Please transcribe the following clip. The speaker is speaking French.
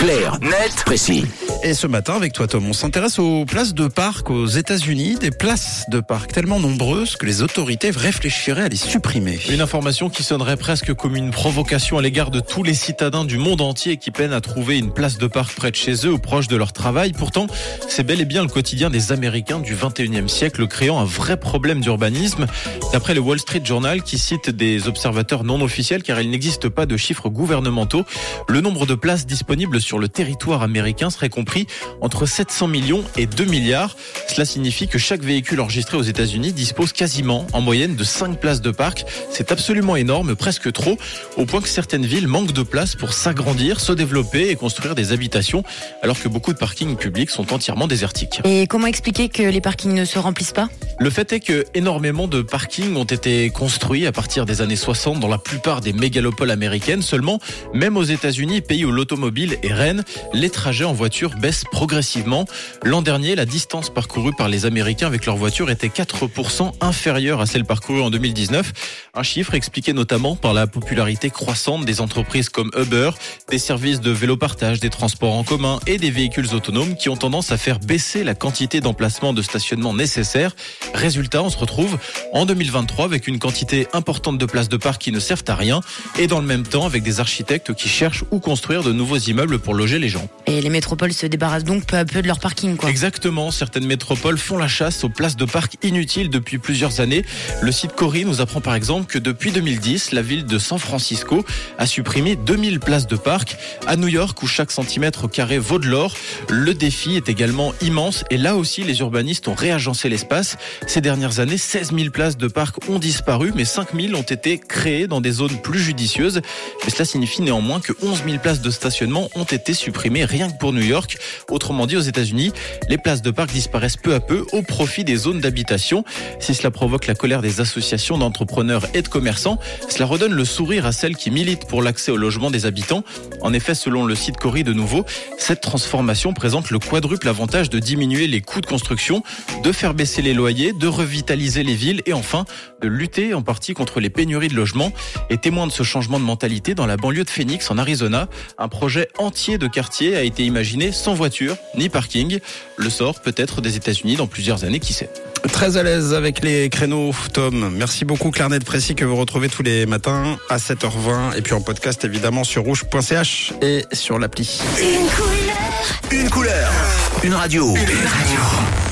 Clair, net, précis. Et ce matin, avec toi Tom, on s'intéresse aux places de parc aux États-Unis, des places de parc tellement nombreuses que les autorités réfléchiraient à les supprimer. Une information qui sonnerait presque comme une provocation à l'égard de tous les citadins du monde entier qui peinent à trouver une place de parc près de chez eux ou proche de leur travail. Pourtant, c'est bel et bien le quotidien des Américains du 21e siècle, créant un vrai problème d'urbanisme. D'après le Wall Street Journal, qui cite des observateurs non officiels, car il n'existe pas de chiffres gouvernementaux, le nombre de places disponibles sur le territoire américain serait compris entre 700 millions et 2 milliards. Cela signifie que chaque véhicule enregistré aux États-Unis dispose quasiment en moyenne de 5 places de parc. C'est absolument énorme, presque trop, au point que certaines villes manquent de place pour s'agrandir, se développer et construire des habitations, alors que beaucoup de parkings publics sont entièrement désertiques. Et comment expliquer que les parkings ne se remplissent pas? Le fait est que énormément de parkings ont été construits à partir des années 60 dans la plupart des mégalopoles américaines. Seulement, même aux États-Unis, pays où l'automobile est reine, les trajets en voiture baisse progressivement. L'an dernier, la distance parcourue par les Américains avec leur voiture était 4% inférieure à celle parcourue en 2019. Un chiffre expliqué notamment par la popularité croissante des entreprises comme Uber, des services de vélo partage, des transports en commun et des véhicules autonomes qui ont tendance à faire baisser la quantité d'emplacements de stationnement nécessaires. Résultat, on se retrouve en 2023 avec une quantité importante de places de parc qui ne servent à rien et dans le même temps avec des architectes qui cherchent où construire de nouveaux immeubles pour loger les gens. Et les métropoles se débarrassent donc peu à peu de leur parking, quoi. Exactement. Certaines métropoles font la chasse aux places de parc inutiles depuis plusieurs années. Le site Cori nous apprend par exemple que depuis 2010, la ville de San Francisco a supprimé 2000 places de parc. À New York, où chaque centimètre carré vaut de l'or, le défi est également immense. Et là aussi, les urbanistes ont réagencé l'espace. Ces dernières années, 16 000 places de parc ont disparu, mais 5 000 ont été créées dans des zones plus judicieuses. Mais cela signifie néanmoins que 11 000 places de stationnement ont été supprimées rien que pour New York. Autrement dit, aux États-Unis, les places de parc disparaissent peu à peu au profit des zones d'habitation. Si cela provoque la colère des associations d'entrepreneurs et de commerçants, cela redonne le sourire à celles qui militent pour l'accès au logement des habitants. En effet, selon le site Cori de nouveau, cette transformation présente le quadruple avantage de diminuer les coûts de construction, de faire baisser les loyers, de revitaliser les villes et enfin de lutter en partie contre les pénuries de logements. Et témoin de ce changement de mentalité, dans la banlieue de Phoenix, en Arizona, un projet entier de quartier a été imaginé sans voiture ni parking. Le sort peut-être des États-Unis dans plusieurs années, qui sait. Très à l'aise avec les créneaux, Tom. Merci beaucoup, Clarnet Précis, que vous retrouvez tous les matins à 7h20 et puis en podcast évidemment sur rouge.ch et sur l'appli. Une couleur. Une radio. Une radio.